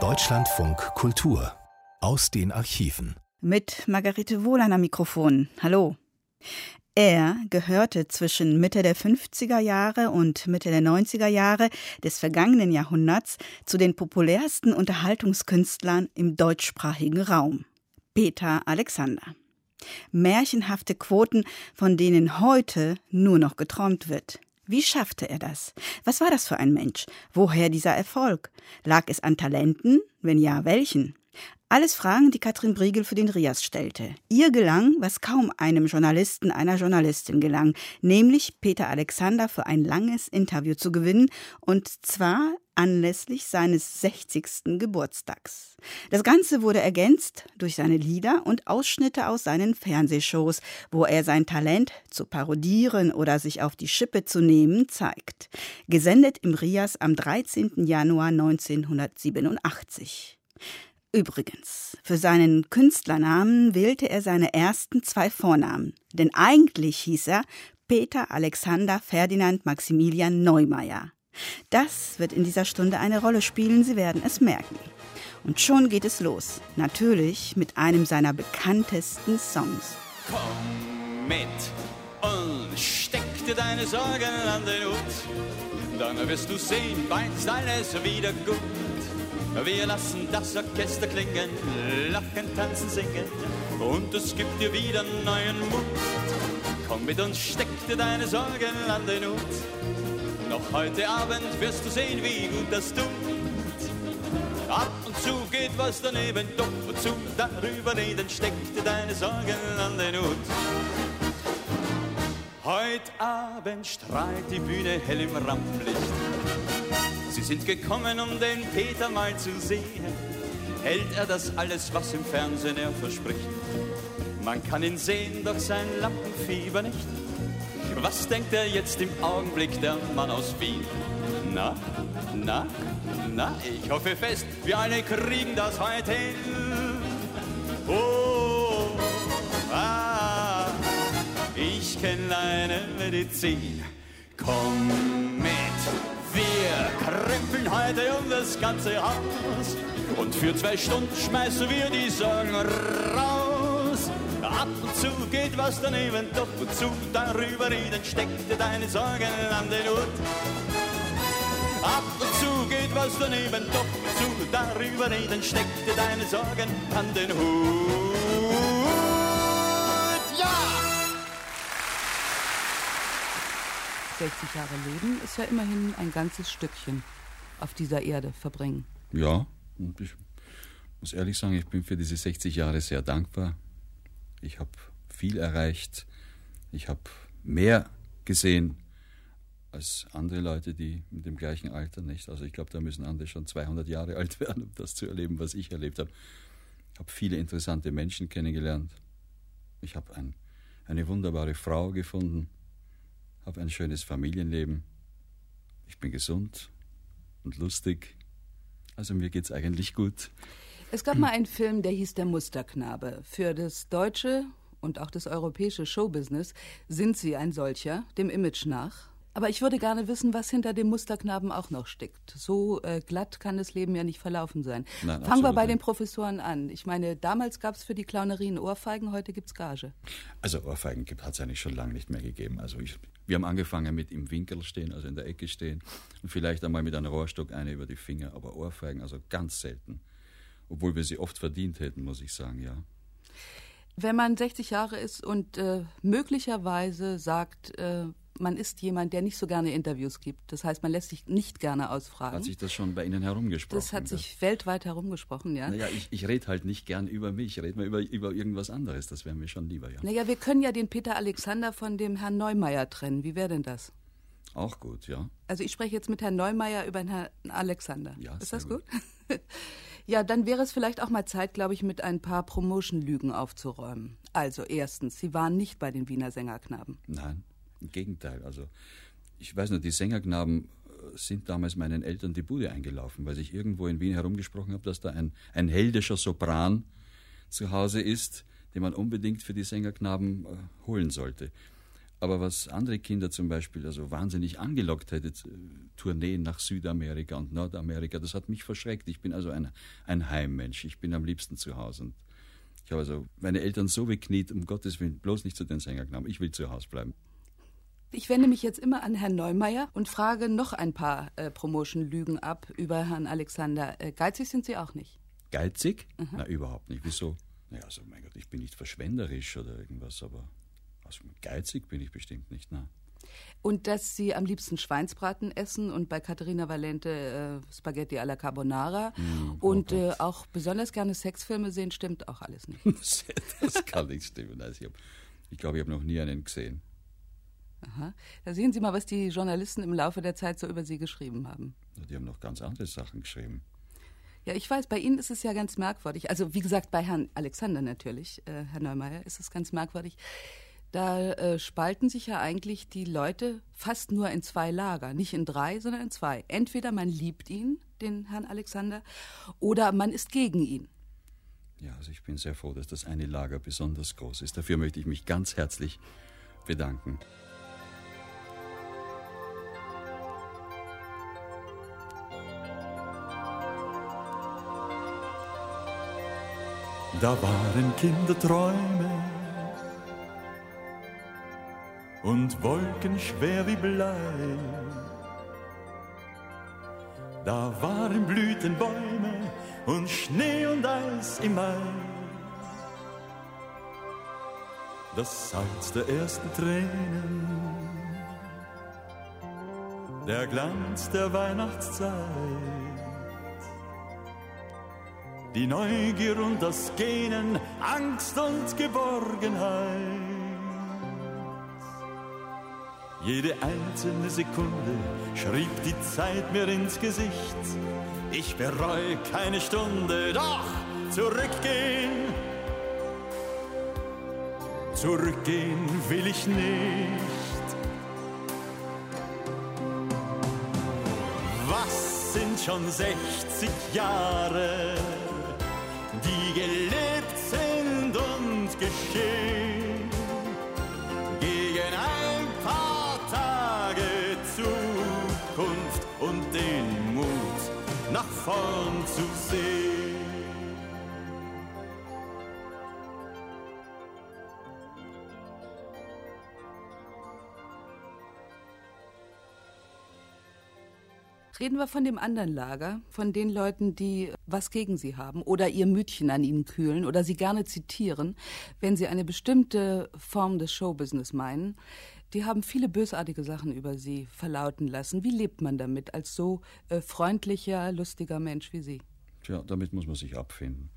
Deutschlandfunk Kultur aus den Archiven. Mit Margarete Wohlan am Mikrofon. Hallo. Er gehörte zwischen Mitte der 50er Jahre und Mitte der 90er Jahre des vergangenen Jahrhunderts zu den populärsten Unterhaltungskünstlern im deutschsprachigen Raum. Peter Alexander. Märchenhafte Quoten, von denen heute nur noch geträumt wird. Wie schaffte er das? Was war das für ein Mensch? Woher dieser Erfolg? Lag es an Talenten? Wenn ja, welchen? Alles Fragen, die Katrin Briegel für den Rias stellte. Ihr gelang, was kaum einem Journalisten, einer Journalistin gelang, nämlich Peter Alexander für ein langes Interview zu gewinnen, und zwar anlässlich seines 60. Geburtstags. Das Ganze wurde ergänzt durch seine Lieder und Ausschnitte aus seinen Fernsehshows, wo er sein Talent zu parodieren oder sich auf die Schippe zu nehmen zeigt. Gesendet im Rias am 13. Januar 1987. Übrigens, für seinen Künstlernamen wählte er seine ersten zwei Vornamen, denn eigentlich hieß er Peter Alexander Ferdinand Maximilian Neumeier. Das wird in dieser Stunde eine Rolle spielen, Sie werden es merken. Und schon geht es los, natürlich mit einem seiner bekanntesten Songs. Komm mit und steck dir deine Sorgen an den Hut, dann wirst du sehen, bald alles wieder gut. Wir lassen das Orchester klingen, lachen, tanzen, singen und es gibt dir wieder neuen Mut. Komm mit uns, steck dir deine Sorgen an den Hut. Noch heute Abend wirst du sehen, wie gut das tut. Ab und zu geht was daneben, doch wozu darüber reden, steck dir deine Sorgen an den Hut. Heute Abend strahlt die Bühne hell im Rampenlicht. Sie sind gekommen, um den Peter mal zu sehen. Hält er das alles, was im Fernsehen er verspricht? Man kann ihn sehen, doch sein Lampenfieber nicht. Was denkt er jetzt im Augenblick, der Mann aus Wien? Na, na, na, ich hoffe fest, wir alle kriegen das heute hin. Oh, ah, ich kenne eine Medizin. Komm mit. Wir krempeln heute um das ganze Haus und für zwei Stunden schmeißen wir die Sorgen raus. Ab und zu geht was daneben, doch wozu darüber reden, steck dir deine Sorgen an den Hut. Ab und zu geht was daneben, doch wozu darüber reden, steck dir deine Sorgen an den Hut. Ja! 60 Jahre leben ist ja immerhin ein ganzes Stückchen auf dieser Erde verbringen. Ja, und ich muss ehrlich sagen, ich bin für diese 60 Jahre sehr dankbar. Ich habe viel erreicht. Ich habe mehr gesehen als andere Leute, die mit dem gleichen Alter nicht. Also ich glaube, da müssen andere schon 200 Jahre alt werden, um das zu erleben, was ich erlebt habe. Ich habe viele interessante Menschen kennengelernt. Ich habe ein, eine wunderbare Frau gefunden habe ein schönes Familienleben. Ich bin gesund und lustig. Also mir geht's eigentlich gut. Es gab mal einen Film, der hieß Der Musterknabe. Für das deutsche und auch das europäische Showbusiness sind sie ein solcher, dem Image nach. Aber ich würde gerne wissen, was hinter dem Musterknaben auch noch steckt. So äh, glatt kann das Leben ja nicht verlaufen sein. Nein, Fangen wir bei den Professoren an. Ich meine, damals gab es für die Clownerien Ohrfeigen, heute gibt es Gage. Also Ohrfeigen hat es eigentlich schon lange nicht mehr gegeben. Also ich, wir haben angefangen mit im Winkel stehen, also in der Ecke stehen und vielleicht einmal mit einem Rohrstock eine über die Finger, aber Ohrfeigen also ganz selten. Obwohl wir sie oft verdient hätten, muss ich sagen, ja. Wenn man 60 Jahre ist und äh, möglicherweise sagt, äh, man ist jemand, der nicht so gerne Interviews gibt. Das heißt, man lässt sich nicht gerne ausfragen. Hat sich das schon bei Ihnen herumgesprochen? Das hat sich das? weltweit herumgesprochen, ja. Naja, ich, ich rede halt nicht gern über mich, ich rede mal über, über irgendwas anderes. Das wäre mir schon lieber, ja. Naja, wir können ja den Peter Alexander von dem Herrn Neumeier trennen. Wie wäre denn das? Auch gut, ja. Also ich spreche jetzt mit Herrn Neumeier über Herrn Alexander. Ja, ist das gut? gut? ja, dann wäre es vielleicht auch mal Zeit, glaube ich, mit ein paar Promotion-Lügen aufzuräumen. Also erstens, Sie waren nicht bei den Wiener Sängerknaben. Nein. Im Gegenteil. Also, ich weiß nur, die Sängerknaben äh, sind damals meinen Eltern die Bude eingelaufen, weil ich irgendwo in Wien herumgesprochen habe, dass da ein, ein heldischer Sopran zu Hause ist, den man unbedingt für die Sängerknaben äh, holen sollte. Aber was andere Kinder zum Beispiel also wahnsinnig angelockt hätte, Tourneen nach Südamerika und Nordamerika, das hat mich verschreckt. Ich bin also ein, ein Heimmensch. Ich bin am liebsten zu Hause. Und ich habe also meine Eltern so bekniet, um Gottes Willen, bloß nicht zu den Sängern genommen. Ich will zu Hause bleiben. Ich wende mich jetzt immer an Herrn Neumeier und frage noch ein paar äh, Promotion-Lügen ab über Herrn Alexander. Äh, geizig sind Sie auch nicht? Geizig? Mhm. Na, überhaupt nicht. Wieso? Naja, also mein Gott, ich bin nicht verschwenderisch oder irgendwas, aber also geizig bin ich bestimmt nicht, na. Und dass Sie am liebsten Schweinsbraten essen und bei Katharina Valente äh, Spaghetti alla Carbonara mm, und äh, auch besonders gerne Sexfilme sehen, stimmt auch alles nicht. das kann nicht stimmen. Also ich, ich glaube, ich habe noch nie einen gesehen. Aha. Da sehen Sie mal, was die Journalisten im Laufe der Zeit so über Sie geschrieben haben. Die haben noch ganz andere Sachen geschrieben. Ja, ich weiß, bei Ihnen ist es ja ganz merkwürdig. Also wie gesagt, bei Herrn Alexander natürlich, äh, Herr Neumeier, ist es ganz merkwürdig. Da äh, spalten sich ja eigentlich die Leute fast nur in zwei Lager. Nicht in drei, sondern in zwei. Entweder man liebt ihn, den Herrn Alexander, oder man ist gegen ihn. Ja, also ich bin sehr froh, dass das eine Lager besonders groß ist. Dafür möchte ich mich ganz herzlich bedanken. Da waren Kinderträume und Wolken schwer wie Blei. Da waren Blütenbäume und Schnee und Eis im Mai. Das Salz der ersten Tränen, der Glanz der Weihnachtszeit die Neugier und das Gähnen, Angst und Geborgenheit. Jede einzelne Sekunde schrieb die Zeit mir ins Gesicht. Ich bereue keine Stunde, doch zurückgehen. Zurückgehen will ich nicht. Was sind schon 60 Jahre? Die gelebt sind und geschehen, gegen ein paar Tage Zukunft und den Mut nach vorn zu sehen. Reden wir von dem anderen Lager, von den Leuten, die was gegen sie haben oder ihr Mütchen an ihnen kühlen oder sie gerne zitieren, wenn sie eine bestimmte Form des Showbusiness meinen. Die haben viele bösartige Sachen über sie verlauten lassen. Wie lebt man damit als so äh, freundlicher, lustiger Mensch wie Sie? Tja, damit muss man sich abfinden.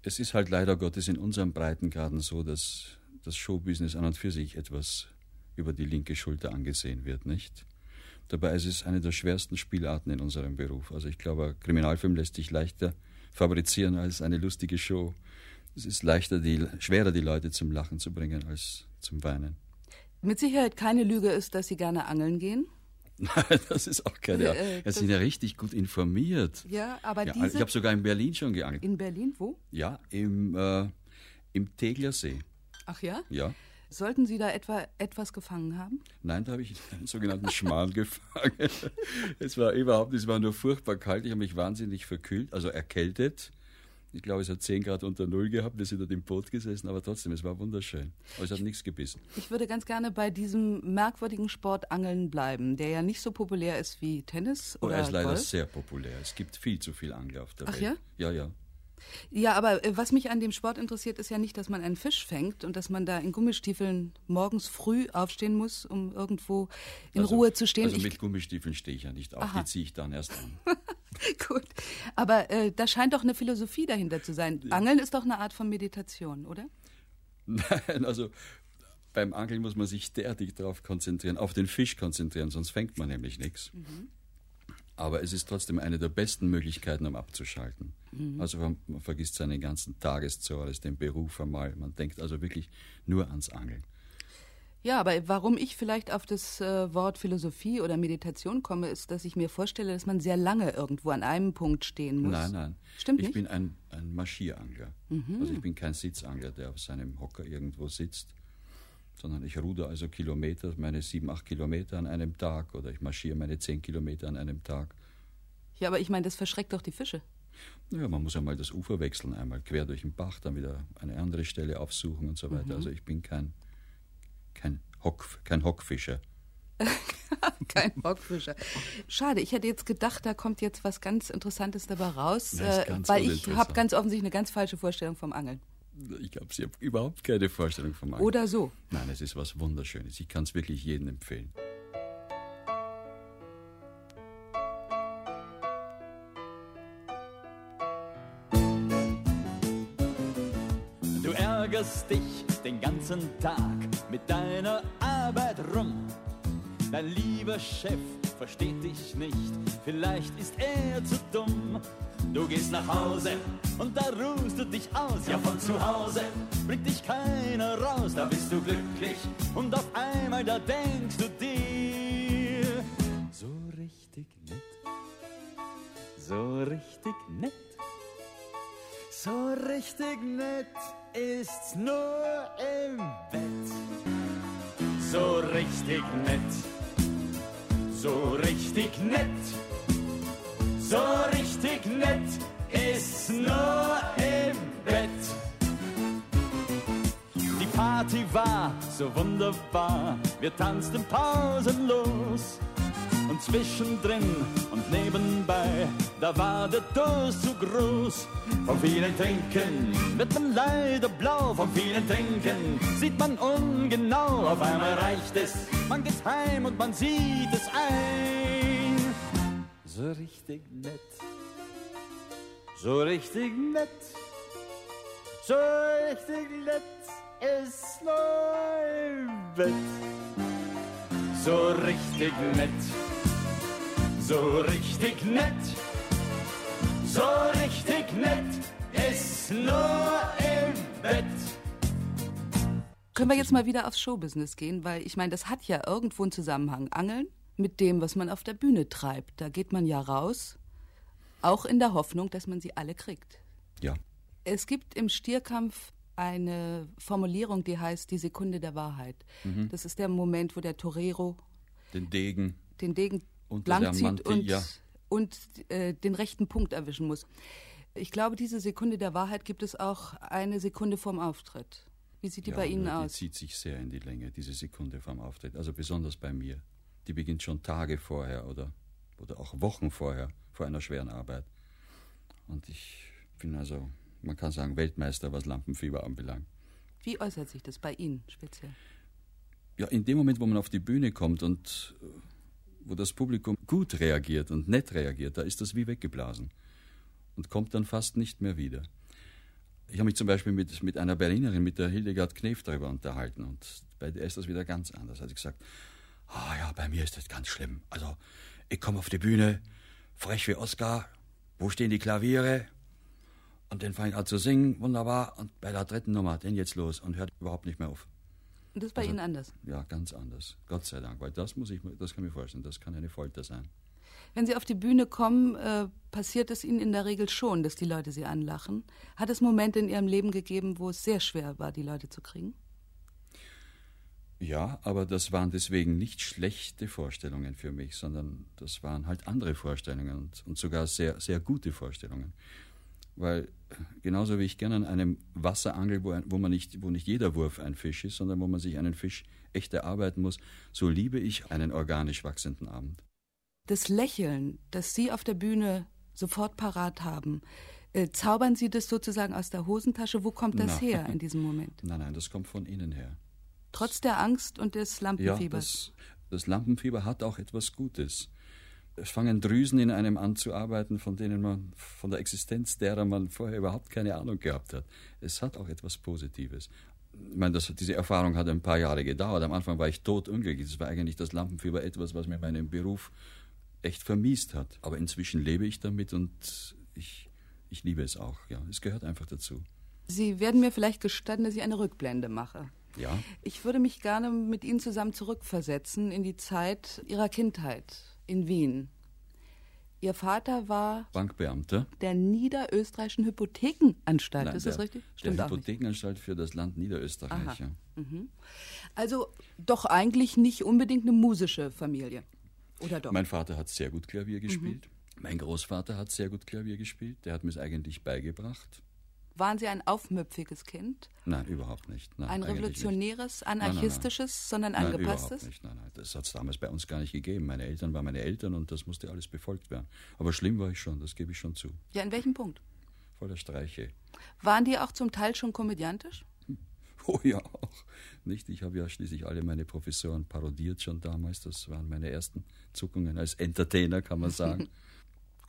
Es ist halt leider Gottes in unserem Breitengraden so, dass das Showbusiness an und für sich etwas über die linke Schulter angesehen wird, nicht? Dabei ist es eine der schwersten Spielarten in unserem Beruf. Also ich glaube, ein Kriminalfilm lässt sich leichter fabrizieren als eine lustige Show. Es ist leichter, die, schwerer, die Leute zum Lachen zu bringen als zum Weinen. Mit Sicherheit keine Lüge ist, dass Sie gerne angeln gehen. Nein, das ist auch keine. Äh, äh, Sie sind ja richtig gut informiert. Ja, aber ja, diese... Ich habe sogar in Berlin schon geangelt. In Berlin, wo? Ja, im, äh, im Teglersee. Ach ja? Ja. Sollten Sie da etwa etwas gefangen haben? Nein, da habe ich einen sogenannten Schmarrn gefangen. Es war überhaupt, es war nur furchtbar kalt. Ich habe mich wahnsinnig verkühlt, also erkältet. Ich glaube, es hat 10 Grad unter Null gehabt. Wir sind dort im Boot gesessen, aber trotzdem, es war wunderschön. Aber es hat nichts gebissen. Ich würde ganz gerne bei diesem merkwürdigen Sport Angeln bleiben, der ja nicht so populär ist wie Tennis oder oh, Er ist leider Golf. sehr populär. Es gibt viel zu viel Angler auf der Ach Welt. ja? Ja, ja. Ja, aber äh, was mich an dem Sport interessiert, ist ja nicht, dass man einen Fisch fängt und dass man da in Gummistiefeln morgens früh aufstehen muss, um irgendwo in also, Ruhe zu stehen. Also mit Gummistiefeln stehe ich ja nicht auf, Aha. die ziehe ich dann erst an. Gut, aber äh, da scheint doch eine Philosophie dahinter zu sein. Ja. Angeln ist doch eine Art von Meditation, oder? Nein, also beim Angeln muss man sich derartig darauf konzentrieren, auf den Fisch konzentrieren, sonst fängt man nämlich nichts. Mhm. Aber es ist trotzdem eine der besten Möglichkeiten, um abzuschalten. Mhm. Also man, man, vergisst seinen ganzen Tageszores, den Beruf einmal. Man denkt also wirklich nur ans Angeln. Ja, aber warum ich vielleicht auf das äh, Wort Philosophie oder Meditation komme, ist, dass ich mir vorstelle, dass man sehr lange irgendwo an einem Punkt stehen muss. Nein, nein. Stimmt ich nicht? bin ein, ein Marschierangler. Mhm. Also ich bin kein Sitzangler, der auf seinem Hocker irgendwo sitzt. Sondern ich ruder also Kilometer, meine sieben, acht Kilometer an einem Tag oder ich marschiere meine zehn Kilometer an einem Tag. Ja, aber ich meine, das verschreckt doch die Fische. Ja, man muss einmal das Ufer wechseln, einmal quer durch den Bach, dann wieder eine andere Stelle aufsuchen und so weiter. Mhm. Also ich bin kein, kein, Hock, kein Hockfischer. kein Hockfischer. Schade, ich hätte jetzt gedacht, da kommt jetzt was ganz Interessantes dabei raus, äh, weil ich habe ganz offensichtlich eine ganz falsche Vorstellung vom Angeln. Ich glaube, Sie haben überhaupt keine Vorstellung vom Angeln. Oder so. Nein, es ist was Wunderschönes. Ich kann es wirklich jedem empfehlen. ärgerst dich den ganzen Tag mit deiner Arbeit rum. Dein lieber Chef versteht dich nicht, vielleicht ist er zu dumm. Du gehst nach Hause und da ruhst du dich aus. Ja, von zu Hause bringt dich keiner raus. Da bist du glücklich und auf einmal da denkst du dir. So richtig nett, so richtig nett, so richtig nett ist's nur im Bett. So richtig nett, so richtig nett, so richtig nett ist's nur im Bett. Die Party war so wunderbar, wir tanzten pausenlos und zwischendrin und nebenbei, da war der Durst zu groß. Vom vielen Trinken wird man leider blau, vom vielen Trinken sieht man ungenau. Auf einmal reicht es, man geht heim und man sieht es ein. So richtig nett, so richtig nett, so richtig nett ist im Bett. So richtig nett so richtig nett, so richtig nett ist nur im Bett. Können wir jetzt mal wieder aufs Showbusiness gehen, weil ich meine, das hat ja irgendwo einen Zusammenhang. Angeln mit dem, was man auf der Bühne treibt. Da geht man ja raus, auch in der Hoffnung, dass man sie alle kriegt. Ja. Es gibt im Stierkampf eine Formulierung, die heißt die Sekunde der Wahrheit. Mhm. Das ist der Moment, wo der Torero den Degen, den Degen blank zieht und, ja. und äh, den rechten Punkt erwischen muss. Ich glaube, diese Sekunde der Wahrheit gibt es auch eine Sekunde vorm Auftritt. Wie sieht die ja, bei Ihnen die aus? Die zieht sich sehr in die Länge, diese Sekunde vorm Auftritt. Also besonders bei mir. Die beginnt schon Tage vorher oder, oder auch Wochen vorher, vor einer schweren Arbeit. Und ich bin also, man kann sagen, Weltmeister, was Lampenfieber anbelangt. Wie äußert sich das bei Ihnen speziell? Ja, in dem Moment, wo man auf die Bühne kommt und wo das Publikum gut reagiert und nett reagiert, da ist das wie weggeblasen und kommt dann fast nicht mehr wieder. Ich habe mich zum Beispiel mit, mit einer Berlinerin, mit der Hildegard Knef, darüber unterhalten und bei der ist das wieder ganz anders. Hat sie gesagt, ah ja, bei mir ist das ganz schlimm. Also ich komme auf die Bühne, frech wie Oscar, wo stehen die Klaviere? Und dann fange ich an zu singen, wunderbar. Und bei der dritten Nummer, den jetzt los und hört überhaupt nicht mehr auf. Und das ist bei also, Ihnen anders? Ja, ganz anders. Gott sei Dank, weil das muss ich, das kann ich mir vorstellen, das kann eine Folter sein. Wenn Sie auf die Bühne kommen, äh, passiert es Ihnen in der Regel schon, dass die Leute Sie anlachen. Hat es Momente in Ihrem Leben gegeben, wo es sehr schwer war, die Leute zu kriegen? Ja, aber das waren deswegen nicht schlechte Vorstellungen für mich, sondern das waren halt andere Vorstellungen und, und sogar sehr, sehr gute Vorstellungen weil genauso wie ich gerne an einem Wasser angel, wo, wo, man nicht, wo nicht jeder Wurf ein Fisch ist, sondern wo man sich einen Fisch echt erarbeiten muss, so liebe ich einen organisch wachsenden Abend. Das Lächeln, das Sie auf der Bühne sofort parat haben, äh, zaubern Sie das sozusagen aus der Hosentasche? Wo kommt das Na. her in diesem Moment? Nein, nein, das kommt von innen her. Trotz der Angst und des Lampenfiebers? Ja, das, das Lampenfieber hat auch etwas Gutes es fangen Drüsen in einem an zu arbeiten, von denen man, von der Existenz derer man vorher überhaupt keine Ahnung gehabt hat. Es hat auch etwas Positives. Ich meine, das, diese Erfahrung hat ein paar Jahre gedauert. Am Anfang war ich totunglücklich. Das war eigentlich das Lampenfieber etwas, was mir meinen Beruf echt vermiest hat. Aber inzwischen lebe ich damit und ich, ich liebe es auch. Ja, es gehört einfach dazu. Sie werden mir vielleicht gestatten, dass ich eine Rückblende mache. Ja. Ich würde mich gerne mit Ihnen zusammen zurückversetzen in die Zeit Ihrer Kindheit in Wien. Ihr Vater war Bankbeamter. der Niederösterreichischen Hypothekenanstalt, Nein, ist das der, richtig? Stimmt der. Hypothekenanstalt für das Land Niederösterreich. Ja. Also doch eigentlich nicht unbedingt eine musische Familie. Oder doch? Mein Vater hat sehr gut Klavier Mhm. gespielt. Mein Großvater hat sehr gut Klavier gespielt. Der hat mir es eigentlich beigebracht. Waren Sie ein aufmüpfiges Kind? Nein, überhaupt nicht. Nein, Ein revolutionäres, nein, nein. anarchistisches, sondern Nein, angepasstes? überhaupt nicht. Nein, nein, das hat es damals bei uns gar nicht gegeben. Meine Eltern waren meine Eltern und das musste alles befolgt werden. Aber schlimm war ich schon, das gebe ich schon zu. Ja, in welchem Punkt? Voller Streiche. Waren die auch zum Teil schon komödiantisch? Oh ja, auch. Nicht? Ich habe ja schließlich alle meine Professoren parodiert schon damals. Das waren meine ersten Zuckungen als Entertainer, kann man sagen.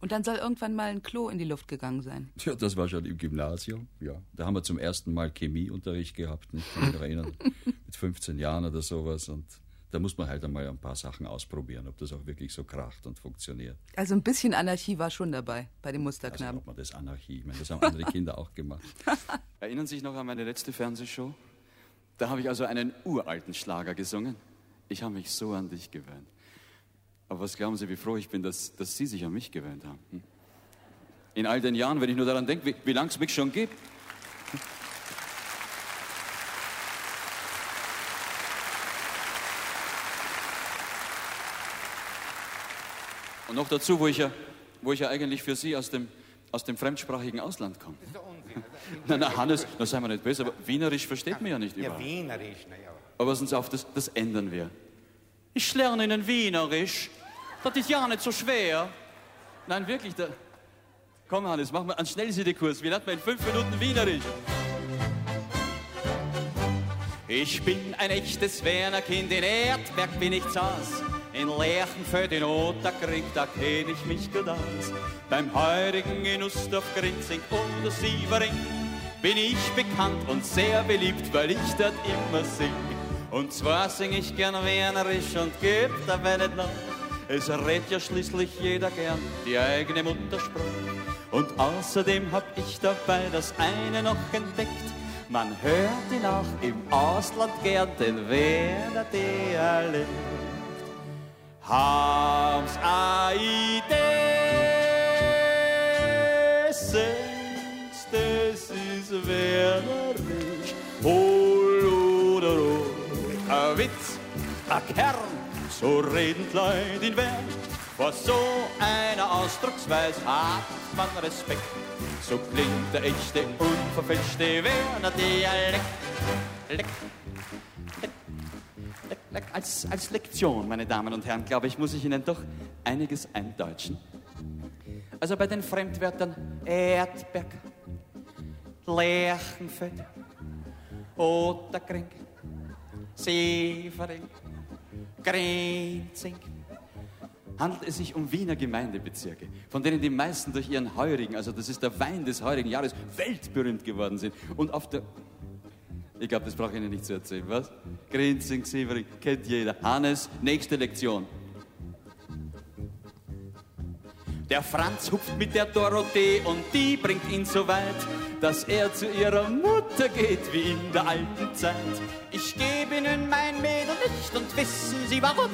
Und dann soll irgendwann mal ein Klo in die Luft gegangen sein. Ja, das war schon im Gymnasium, ja. Da haben wir zum ersten Mal Chemieunterricht gehabt, nicht? Kann mich noch erinnern, mit 15 Jahren oder sowas. Und da muss man halt einmal ein paar Sachen ausprobieren, ob das auch wirklich so kracht und funktioniert. Also ein bisschen Anarchie war schon dabei bei dem Also Musterknaben. ob man das Anarchie, ich meine, das haben andere Kinder auch gemacht. Erinnern Sie sich noch an meine letzte Fernsehshow? Da habe ich also einen uralten Schlager gesungen. Ich habe mich so an dich gewöhnt. Aber was glauben Sie, wie froh ich bin, dass, dass Sie sich an mich gewöhnt haben? Hm? In all den Jahren, wenn ich nur daran denke, wie, wie lange es mich schon gibt. Und noch dazu, wo ich ja, wo ich ja eigentlich für Sie aus dem, aus dem fremdsprachigen Ausland komme. Na, na, Hannes, na sei mal nicht böse, aber Wienerisch versteht man ja nicht Ja, überall. Wienerisch, naja. Aber passen Sie auf, das, das ändern wir. Ich lerne Ihnen Wienerisch. Das ist ja nicht so schwer. Nein, wirklich. Da... Komm, Hannes, mach mal einen Schnellsiedekurs. Wie lernt man in fünf Minuten Wienerisch? Ich bin ein echtes Wernerkind, in Erdberg bin ich Zas. In Lerchenfeld, in Otterkrieg, da kenn ich mich aus. Beim heurigen Genussdorf, Grinzing oder Sievering bin ich bekannt und sehr beliebt, weil ich dort immer sing. Und zwar sing ich gern Wienerisch und geb dabei nicht nach. Es redet ja schließlich jeder gern die eigene Muttersprache. Und außerdem hab ich dabei das eine noch entdeckt. Man hört ihn auch im Ausland gern, den Werner Dialekt. Hab's a Idee, singst, das ist Wienerisch. Holodoro, a Witz, a Kern, so reden Leute in Wern. Vor so einer Ausdrucksweise hat man Respekt. So klingt der echte, unverfälschte Werner Dialekt. Leck. Als, als Lektion, meine Damen und Herren, glaube ich, muss ich Ihnen doch einiges eindeutschen. Also bei den Fremdwörtern Erdberg, Lerchenfeld, Otterkring, Severing, Grenzing, handelt es sich um Wiener Gemeindebezirke, von denen die meisten durch ihren heurigen, also das ist der Wein des heurigen Jahres, weltberühmt geworden sind. Und auf der, ich glaube, das brauche ich Ihnen nicht zu erzählen, was? Grenzing, Severing, kennt jeder. Hannes, nächste Lektion. Der Franz hupft mit der Dorothee und die bringt ihn so weit, dass er zu ihrer Mutter geht, wie in der alten Zeit. Ich gebe ihnen mein Mädel nicht und wissen Sie warum?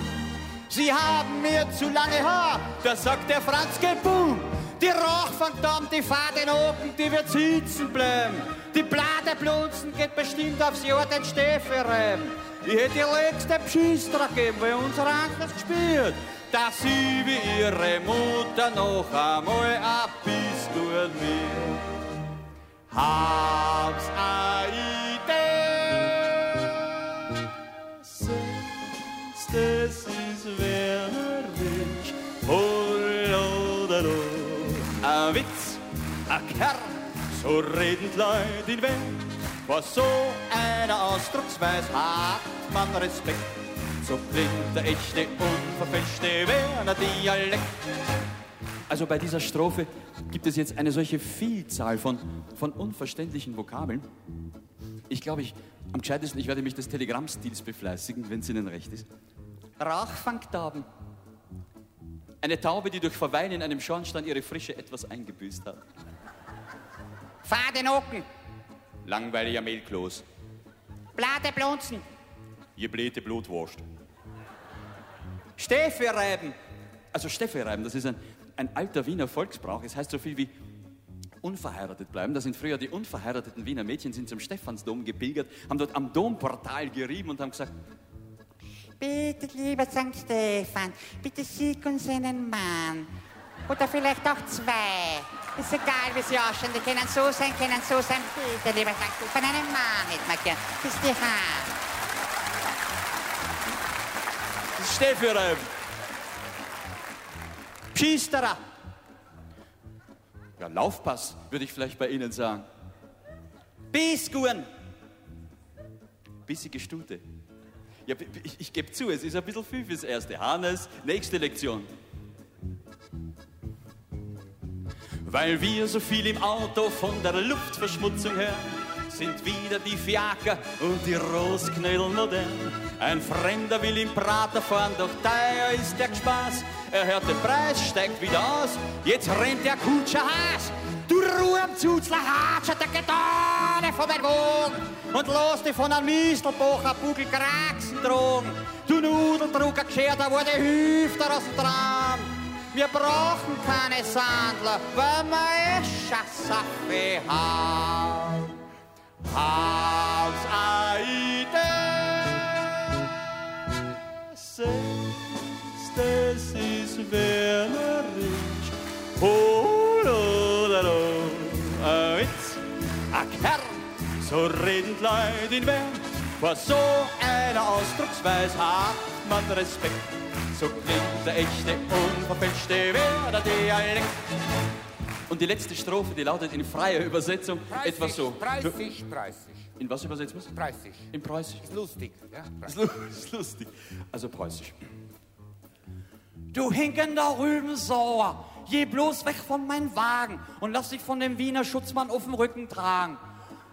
Sie haben mir zu lange Haar, da sagt der Franz, geh boom. Die Rauchphantom, die fahrt den oben, die wird sitzen bleiben. Die Bladeblunzen geht bestimmt aufs Jahr den Steffi reiben. Ich hätte ihr längste Pschistra gegeben, weil unser Angst gespielt, dass sie wie ihre Mutter noch einmal ein bisschen gut wird. Hab's a Idee, Witz, a Kern, so reden Leute in Welt. Vor so einer Ausdrucksweise hat man Respekt. So klingt der echte, unverfälschte Werner Dialekt. Also bei dieser Strophe gibt es jetzt eine solche Vielzahl von, von unverständlichen Vokabeln. Ich glaube, ich, am gescheitesten, ich werde mich des Telegrammstils befleißigen, wenn es Ihnen recht ist. Rauchfangtauben. Eine Taube, die durch Verweilen in einem Schornstein ihre Frische etwas eingebüßt hat. Fahr den Ocken, Langweiliger Mehlkloß. Bladeblunzen, Ihr blähte Blutwurst. Steffi reiben. Also Steffi reiben, das ist ein, ein alter Wiener Volksbrauch. Es heißt so viel wie unverheiratet bleiben. Da sind früher die unverheirateten Wiener Mädchen sind zum Stephansdom gepilgert, haben dort am Domportal gerieben und haben gesagt, Bitte, lieber St. Stefan, bitte schick uns einen Mann. Oder vielleicht auch zwei. Ist egal, wie sie ausschauen. Die können so sein, können so sein. Bitte, lieber St. Stefan, einen Mann nicht mal gern. Bis die Hand. Stehführer, Pschisterer. Ja, Laufpass, würde ich vielleicht bei Ihnen sagen. Biskuren. Bissige Stute. Ja, ich, ich gebe zu, es ist ein bisschen viel fürs Erste. Hannes, nächste Lektion. Weil wir so viel im Auto von der Luftverschmutzung hören, sind wieder die Fiaker und die Rosknödel modern. Ein Fremder will im Prater fahren, doch teuer ist der Spaß. Er hört den Preis, steigt wieder aus, jetzt rennt der Kutscher Haas. Du Ruhe am Zuzler hatschert der Gedane von meinem Wogen und los dich von einem Mistelbocher Bugel Kraxen drogen. Du Nudeldrucker geschert, da wurde Hüfter aus dem Traum. Wir brauchen keine Sandler, weil wir eh Schassafe haben. Als Aide es ist wernerisch. Oh, so reden die Leute in Bern. Vor so einer Ausdrucksweise hat man Respekt. So klingt der echte, unverfälschte Werder Dialekt. Und die letzte Strophe, die lautet in freier Übersetzung etwa so. 30, 30. In was übersetzt man 30. In Preußisch. Ist lustig. Ja, ist lustig. Also Preußisch. Du hinkender Rübensauer, geh bloß weg von meinem Wagen und lass dich von dem Wiener Schutzmann auf dem Rücken tragen.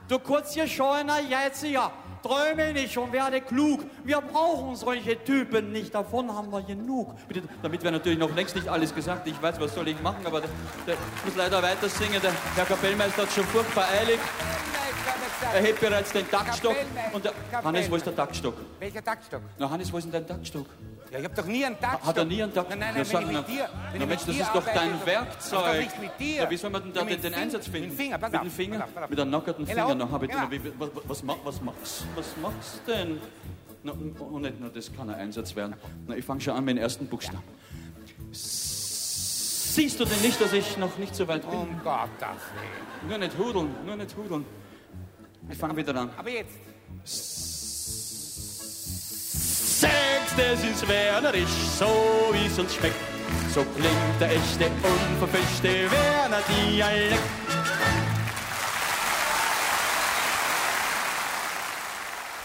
Du kurzgescheuner Jetziger, träume nicht und werde klug. Wir brauchen solche Typen nicht, davon haben wir genug. Bitte, damit wäre natürlich noch längst nicht alles gesagt. Ich weiß, was soll ich machen, aber ich muss leider weiter singen. Der Herr Kapellmeister hat schon furchtbar eilig. Er hebt bereits den Taktstock. Und der, Hannes, wo ist der Taktstock? Welcher Taktstock? Na, Hannes, wo ist denn dein Taktstock? Ja, ich hab doch nie einen Taktstock. Hat er nie einen Takt? Nein, nein, nein, wenn ich mit dir... Wenn na Mensch, das ist doch dein Werkzeug. Das doch mit dir. Ja, wie soll man denn da den, den Einsatz finden? Mit dem Finger, pass mit dem Finger? pass auf, pass auf. Mit einem nackerten Genau, Finger. Na, hab ich, na, wie, was, was, was machst Was machst denn? Na, und nicht nur, das kann ein Einsatz werden. Na, ich fange schon an mit dem ersten Buchstaben. Siehst du denn nicht, dass ich noch nicht so weit bin? Um Gottes Willen. Nur nicht hudeln, nur nicht hudeln. Ich fange wieder an. Aber jetzt... Sechstes ist wernerisch, so wie es uns schmeckt. So klingt der echte, unverfälschte Werner Dialekt.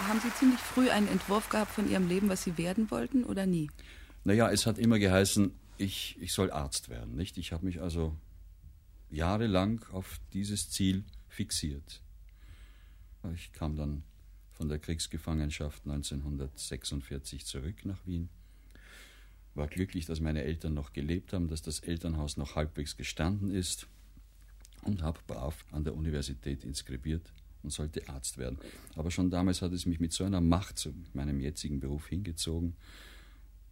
Haben Sie ziemlich früh einen Entwurf gehabt von Ihrem Leben, was Sie werden wollten oder nie? Naja, es hat immer geheißen, ich, ich soll Arzt werden, nicht? Ich habe mich also jahrelang auf dieses Ziel fixiert. Ich kam dann von der Kriegsgefangenschaft 1946 zurück nach Wien. War glücklich, dass meine Eltern noch gelebt haben, dass das Elternhaus noch halbwegs gestanden ist und habe brav an der Universität inskribiert und sollte Arzt werden. Aber schon damals hat es mich mit so einer Macht zu meinem jetzigen Beruf hingezogen,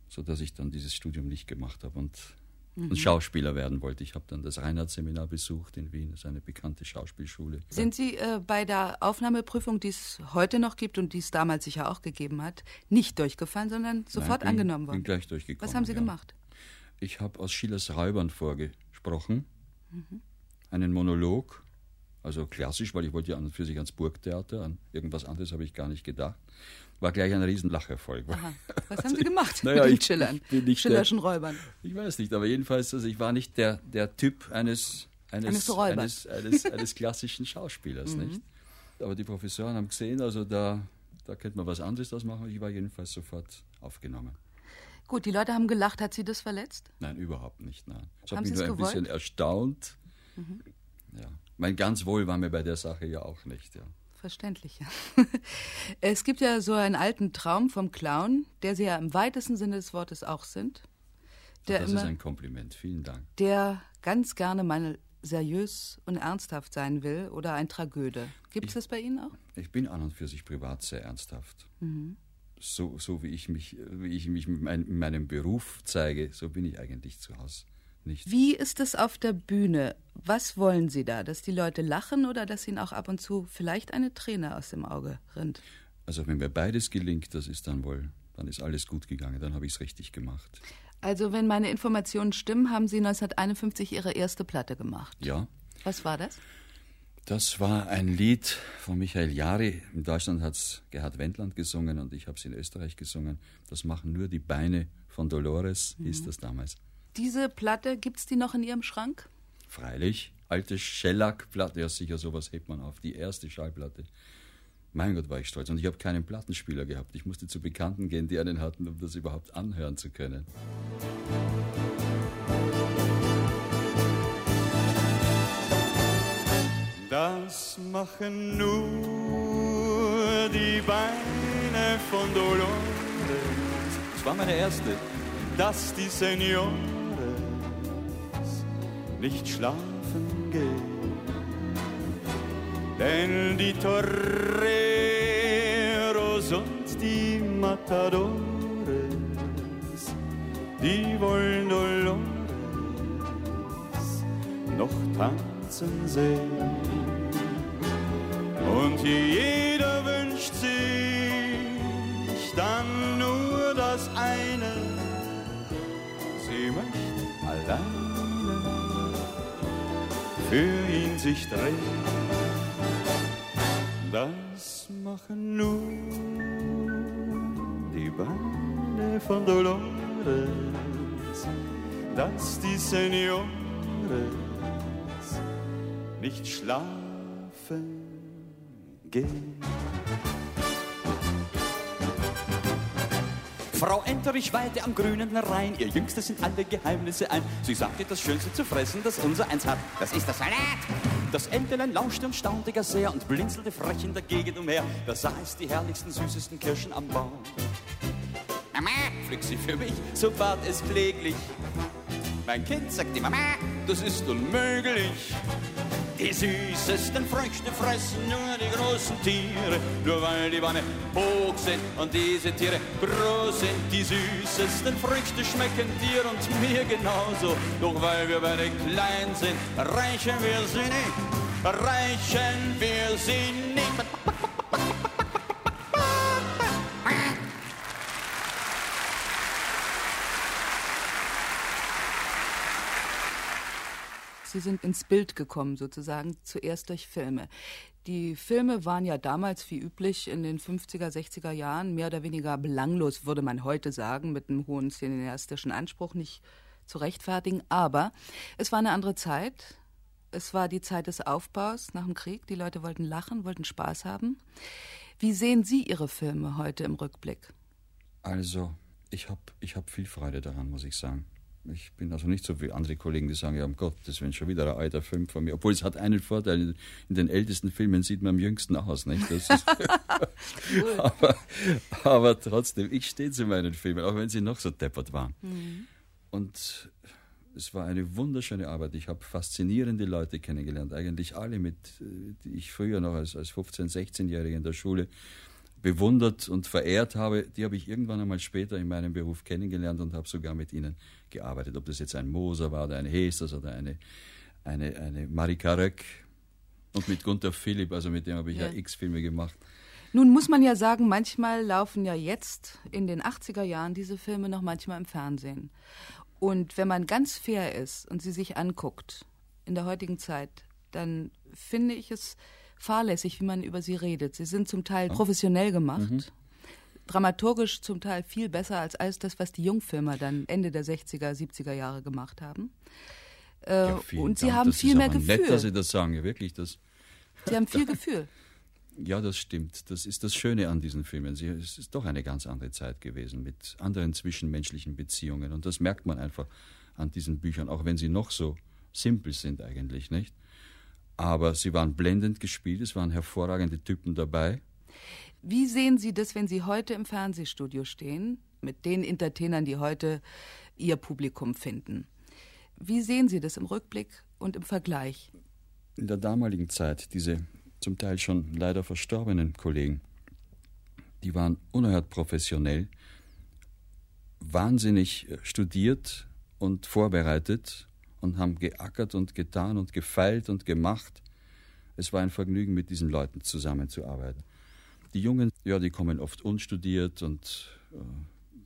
so dass ich dann dieses Studium nicht gemacht habe und, und Schauspieler werden wollte. Ich habe dann das Reinhardt-Seminar besucht in Wien, das ist eine bekannte Schauspielschule. Sind Sie äh, bei der Aufnahmeprüfung, die es heute noch gibt und die es damals sicher auch gegeben hat, nicht durchgefallen, sondern sofort bin- angenommen bin worden? gleich durchgekommen, Was haben Sie ja. gemacht? Ich habe aus Schillers Räubern vorgesprochen, einen Monolog, also klassisch, weil ich wollte ja an und für sich ans Burgtheater, an irgendwas anderes habe ich gar nicht gedacht. War gleich ein Riesenlacherfolg. Aha. Was haben Sie gemacht Naja, mit den ich- Schillern? ich nicht der- Schillerschen Räubern. Ich weiß nicht, aber jedenfalls, also ich war nicht der, der Typ eines, eines, Eines eines, eines, eines klassischen Schauspielers, nicht? Aber die Professoren haben gesehen, also da, da könnte man was anderes draus machen. Ich war jedenfalls sofort aufgenommen. Gut, die Leute haben gelacht. Hat Sie das verletzt? Nein, überhaupt nicht, nein. Ich Haben habe mich nur ein gewollt? bisschen erstaunt. Ja. Mein ganz Wohl war mir bei der Sache ja auch nicht, ja. Verständlich, ja. es gibt ja so einen alten Traum vom Clown, der Sie ja im weitesten Sinne des Wortes auch sind. Der, Das immer, ist ein Kompliment, vielen Dank. der ganz gerne mal seriös und ernsthaft sein will oder ein Tragöde. Gibt es das bei Ihnen auch? Ich bin an und für sich privat sehr ernsthaft. Mhm. So, so wie ich mich, wie ich mich mit mein, in meinem Beruf zeige, so bin ich eigentlich zu Hause nicht. Wie ist es auf der Bühne? Was wollen Sie da? Dass die Leute lachen oder dass Ihnen auch ab und zu vielleicht eine Träne aus dem Auge rinnt? Also wenn mir beides gelingt, das ist dann wohl, dann ist alles gut gegangen, dann habe ich es richtig gemacht. Also, wenn meine Informationen stimmen, haben Sie 1951 Ihre erste Platte gemacht. Ja, Was war das? das war ein Lied von Michael Jari. In Deutschland hat es Gerhard Wendland gesungen und ich habe es in Österreich gesungen. Das machen nur die Beine von Dolores, hieß das damals. Diese Platte, gibt's die noch in Ihrem Schrank? Freilich, alte Shellac-Platte, ja sicher, sowas hebt man auf. Die erste Schallplatte. Mein Gott, war ich stolz. Und ich habe keinen Plattenspieler gehabt. Ich musste zu Bekannten gehen, die einen hatten, um das überhaupt anhören zu können. Das machen nur die Beine von Dolores. Das war meine erste. Dass die Senores nicht schlafen gehen. Denn die Toreros und die Matadores, die wollen Dolores noch tanzen sehen. Und jeder wünscht sich dann nur das eine. Sie möchte alleine für ihn sich drehen. Das machen nur die Beine von Dolores, dass die Senores nicht schlafen gehen. Frau Enterich weite am grünen Rhein, ihr Jüngstes sind alle Geheimnisse ein. Sie sagte, das Schönste zu fressen, das unser eins hat, das ist das Salat. Das Entelein lauschte und staunte gar sehr und blinzelte frech in der Gegend umher. Da sah es die herrlichsten, süßesten Kirschen am Baum. Mama, pflück sie für mich, so bat es pfleglich. Mein Kind, sagt die Mama, das ist unmöglich. Die süßesten Früchte fressen nur die großen Tiere, nur weil die Wanne hoch sind und diese Tiere groß sind. Die süßesten Früchte schmecken dir und mir genauso, doch weil wir beide klein sind, reichen wir sie nicht, reichen wir sie nicht. Sie sind ins Bild gekommen, sozusagen, zuerst durch Filme. Die Filme waren ja damals, wie üblich, in den 50er, 60er Jahren mehr oder weniger belanglos, würde man heute sagen, mit einem hohen cineastischen Anspruch nicht zu rechtfertigen. Aber es war eine andere Zeit. Es war die Zeit des Aufbaus nach dem Krieg. Die Leute wollten lachen, wollten Spaß haben. Wie sehen Sie Ihre Filme heute im Rückblick? Also, ich habe ich hab viel Freude daran, muss ich sagen. Ich bin also nicht so wie andere Kollegen, die sagen, ja, um Gottes Willen, schon wieder ein alter Film von mir. Obwohl es hat einen Vorteil, in den ältesten Filmen sieht man am jüngsten aus, nicht? Ist aber, aber trotzdem, ich stehe zu meinen Filmen, auch wenn sie noch so deppert waren. Und es war eine wunderschöne Arbeit. Ich habe faszinierende Leute kennengelernt, eigentlich alle, mit, äh, die ich früher noch als, als 15-, 16-Jähriger in der Schule bewundert und verehrt habe, die habe ich irgendwann einmal später in meinem Beruf kennengelernt und habe sogar mit ihnen gearbeitet. Ob das jetzt ein Moser war oder ein Hesters oder eine, eine, eine Marika Röck und mit Gunther Philipp, also mit dem habe ich ja, Ja. x Filme gemacht. Nun muss man ja sagen, manchmal laufen ja jetzt in den 80er Jahren diese Filme noch manchmal im Fernsehen. Und wenn man ganz fair ist und sie sich anguckt in der heutigen Zeit, dann finde ich es fahrlässig, wie man über sie redet. Sie sind zum Teil professionell gemacht, dramaturgisch zum Teil viel besser als alles das, was die Jungfilmer dann Ende der 60er, 70er Jahre gemacht haben. Äh, Ja, und sie Dank, haben das viel mehr Gefühl. Nett, dass Sie das sagen, ja, wirklich. Das, sie haben viel Gefühl. Ja, das stimmt. Das ist das Schöne an diesen Filmen. Sie, es ist doch eine ganz andere Zeit gewesen mit anderen zwischenmenschlichen Beziehungen. Und das merkt man einfach an diesen Büchern, auch wenn sie noch so simpel sind eigentlich, nicht? Aber sie waren blendend gespielt, es waren hervorragende Typen dabei. Wie sehen Sie das, wenn Sie heute im Fernsehstudio stehen, mit den Entertainern, die heute Ihr Publikum finden? Wie sehen Sie das im Rückblick und im Vergleich? In der damaligen Zeit, diese zum Teil schon leider verstorbenen Kollegen, die waren unerhört professionell, wahnsinnig äh, studiert und vorbereitet und haben geackert und getan und gefeilt und gemacht. Es war ein Vergnügen, mit diesen Leuten zusammenzuarbeiten. Die Jungen, ja, die kommen oft unstudiert und äh,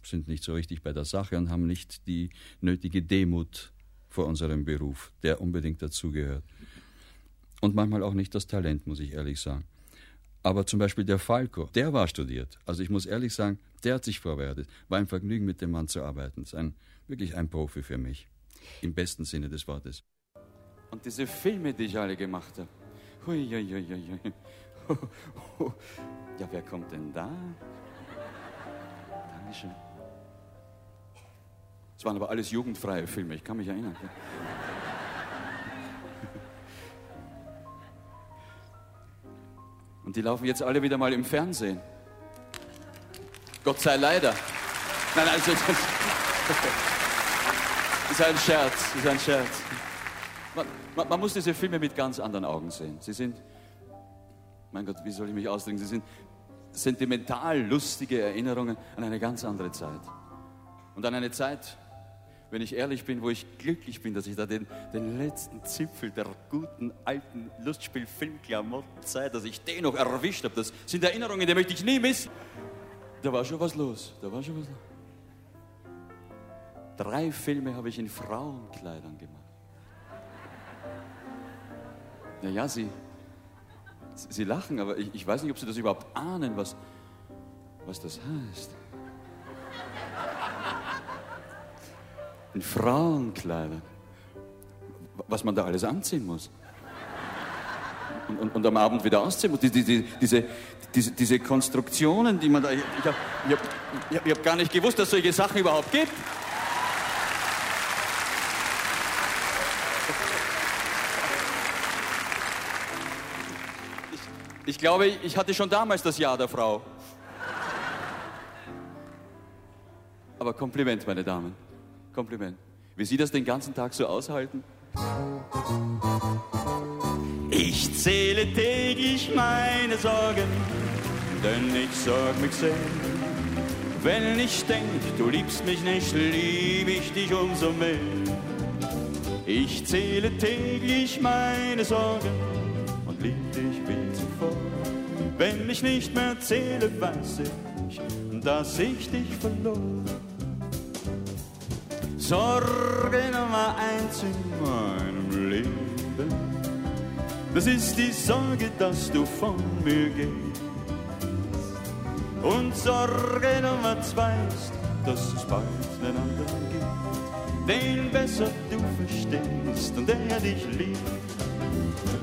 sind nicht so richtig bei der Sache und haben nicht die nötige Demut vor unserem Beruf, der unbedingt dazugehört. Und manchmal auch nicht das Talent, muss ich ehrlich sagen. Aber zum Beispiel der Falco, der war studiert. Also ich muss ehrlich sagen, der hat sich vorbereitet. War ein Vergnügen, mit dem Mann zu arbeiten. Ist ein, wirklich ein Profi für mich. Im besten Sinne des Wortes. Und diese Filme, die ich alle gemacht habe. Hui, hui, hui, hui. Ja, wer kommt denn da? Dankeschön. Es waren aber alles jugendfreie Filme, ich kann mich erinnern. Und die laufen jetzt alle wieder mal im Fernsehen. Gott sei leider. Nein, also das ist ein Scherz, ist ein Scherz. Man, man, man, muss diese Filme mit ganz anderen Augen sehen. Sie sind, mein Gott, wie soll ich mich ausdrücken? Sie sind sentimental lustige Erinnerungen an eine ganz andere Zeit. Und an eine Zeit, wenn ich ehrlich bin, wo ich glücklich bin, dass ich da den, den letzten Zipfel der guten alten Lustspiel-Filmklamottenzeit, dass ich den noch erwischt habe. Das sind Erinnerungen, die möchte ich nie missen. Da war schon was los. Da war schon was los. Drei Filme habe ich in Frauenkleidern gemacht. Naja, Sie, Sie lachen, aber ich, ich weiß nicht, ob Sie das überhaupt ahnen, was, was das heißt. in Frauenkleidern. Was man da alles anziehen muss. Und, und, und am Abend wieder ausziehen muss. Die, die, die, diese, diese, diese Konstruktionen, die man da. Ich, ich habe hab, hab gar nicht gewusst, dass es solche Sachen überhaupt gibt. Ich, glaube, ich hatte schon damals das Ja der Frau. Aber Kompliment, meine Damen. Kompliment. Wie Sie das den ganzen Tag so aushalten? Ich zähle täglich meine Sorgen, denn ich sorg mich sehr. Wenn ich denk, du liebst mich nicht, lieb ich dich umso mehr. Ich zähle täglich meine Sorgen und lieb dich. Wenn ich nicht mehr zähle, weiß ich, dass ich dich verlor. Sorge Nummer eins in meinem Leben. Das ist die Sorge, dass du von mir gehst. Und Sorge Nummer zwei ist, dass es bald einen anderen gibt, den besser du verstehst und der dich liebt.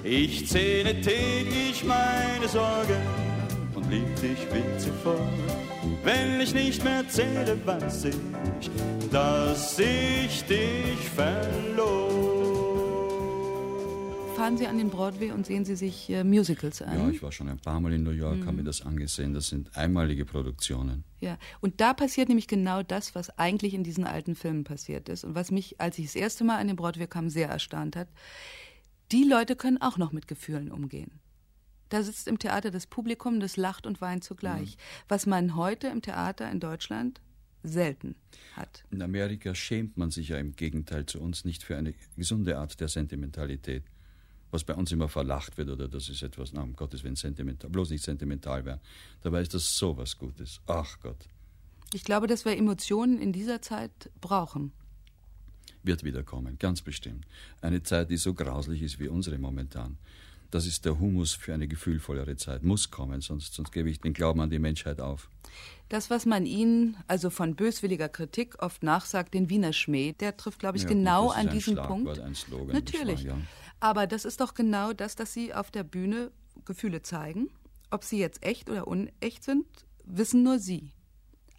Ich zähle täglich meine Sorgen und lieb dich wie zuvor. Wenn ich nicht mehr zähle, weiß ich, dass ich dich verlor. Fahren Sie an den Broadway und sehen Sie sich äh, Musicals an? Ja, ich war schon ein paar Mal in New York, mhm. habe mir das angesehen. Das sind einmalige Produktionen. Ja, und da passiert nämlich genau das, was eigentlich in diesen alten Filmen passiert ist und was mich, als ich das erste Mal an den Broadway kam, sehr erstaunt hat. Die Leute können auch noch mit Gefühlen umgehen. Da sitzt im Theater das Publikum, das lacht und weint zugleich. Mhm. Was man heute im Theater in Deutschland selten hat. In Amerika schämt man sich ja im Gegenteil zu uns nicht für eine gesunde Art der Sentimentalität. Was bei uns immer verlacht wird, oder das ist etwas, na, um Gottes Willen, sentimental, bloß nicht sentimental werden. Dabei ist das so was Gutes. Ach Gott. Ich glaube, dass wir Emotionen in dieser Zeit brauchen. Wird wiederkommen, ganz bestimmt. Eine Zeit, die so grauslich ist wie unsere momentan. Das ist der Humus für eine gefühlvollere Zeit. Muss kommen, sonst, sonst gebe ich den Glauben an die Menschheit auf. Das, was man Ihnen, also von böswilliger Kritik, oft nachsagt, den Wiener Schmäh, der trifft, glaube ich, ja, genau gut, an diesen Schlagwort, Punkt. Ein Slogan, Natürlich. Wahr, ja. Aber das ist doch genau das, dass Sie auf der Bühne Gefühle zeigen. Ob sie jetzt echt oder unecht sind, wissen nur Sie.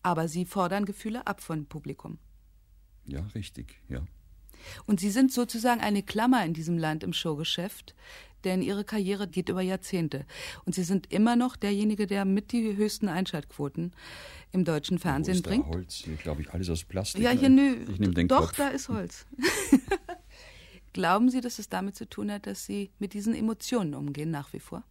Aber Sie fordern Gefühle ab von Publikum. Ja, richtig, ja. Und Sie sind sozusagen eine Klammer in diesem Land im Showgeschäft, denn ihre Karriere geht über Jahrzehnte. Und sie sind immer noch derjenige, der mit die höchsten Einschaltquoten im deutschen Fernsehen Wo ist bringt. Da Holz, hier glaube ich alles aus Plastik. Ja, hier nö. Ich nehme den Doch, Kopf. da ist Holz. Glauben Sie, dass es damit zu tun hat, dass Sie mit diesen Emotionen umgehen nach wie vor?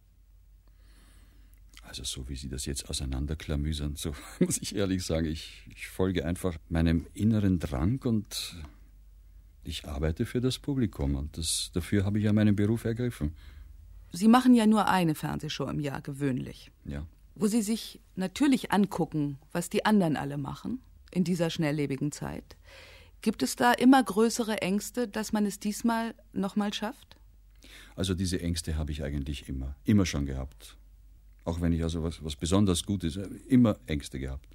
Also so wie Sie das jetzt auseinanderklamüsern, so muss ich ehrlich sagen, ich, ich folge einfach meinem inneren Drang und Ich arbeite für das Publikum und das, dafür habe ich ja meinen Beruf ergriffen. Sie machen ja nur eine Fernsehshow im Jahr gewöhnlich, Ja. wo Sie sich natürlich angucken, was die anderen alle machen in dieser schnelllebigen Zeit. Gibt es da immer größere Ängste, dass man es diesmal nochmal schafft? Also diese Ängste habe ich eigentlich immer, immer schon gehabt. Auch wenn ich also was, was besonders Gutes, immer Ängste gehabt.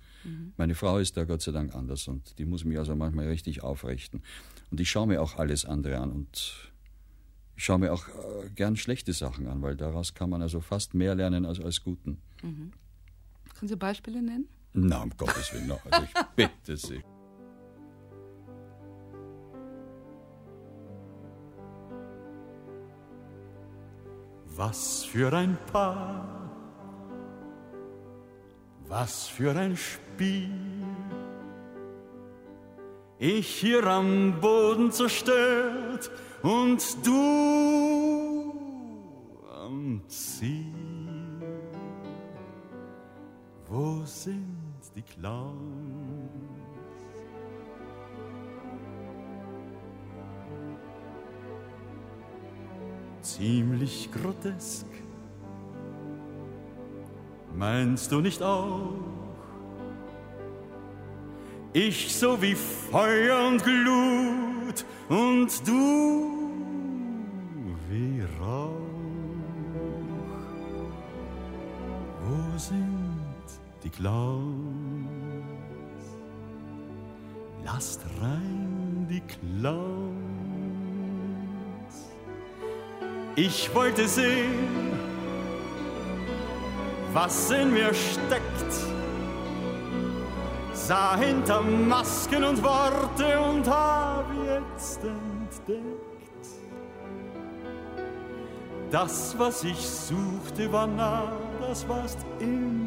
Meine Frau ist da Gott sei Dank anders und die muss mich also manchmal richtig aufrichten. Und ich schaue mir auch alles andere an und ich schaue mir auch äh, gern schlechte Sachen an, weil daraus kann man also fast mehr lernen als als Guten. Können Sie Beispiele nennen? Na, um Gottes Willen, no, also ich bitte Sie. Was für ein Paar, was für ein Spiel. Ich hier am Boden zerstört und du am Ziel. Wo sind die Clowns? ziemlich grotesk. Meinst du nicht auch? Ich so wie Feuer und Glut und du wie Rauch. Wo sind die Clowns? Lasst rein die Clowns. Ich wollte sehen, was in mir steckt. Sah hinter Masken und Worte und hab jetzt entdeckt. Das, was ich suchte, war nah, das warst immer